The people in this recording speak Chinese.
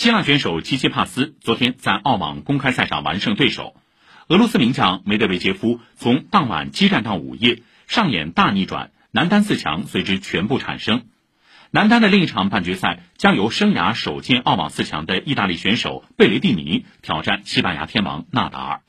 希腊选手基切帕斯昨天在澳网公开赛上完胜对手俄罗斯名将梅德韦杰夫。从当晚激战到午夜上演大逆转，男单四强随之全部产生。男单的另一场半决赛将由生涯首进澳网四强的意大利选手贝雷蒂尼挑战西班牙天王纳达尔。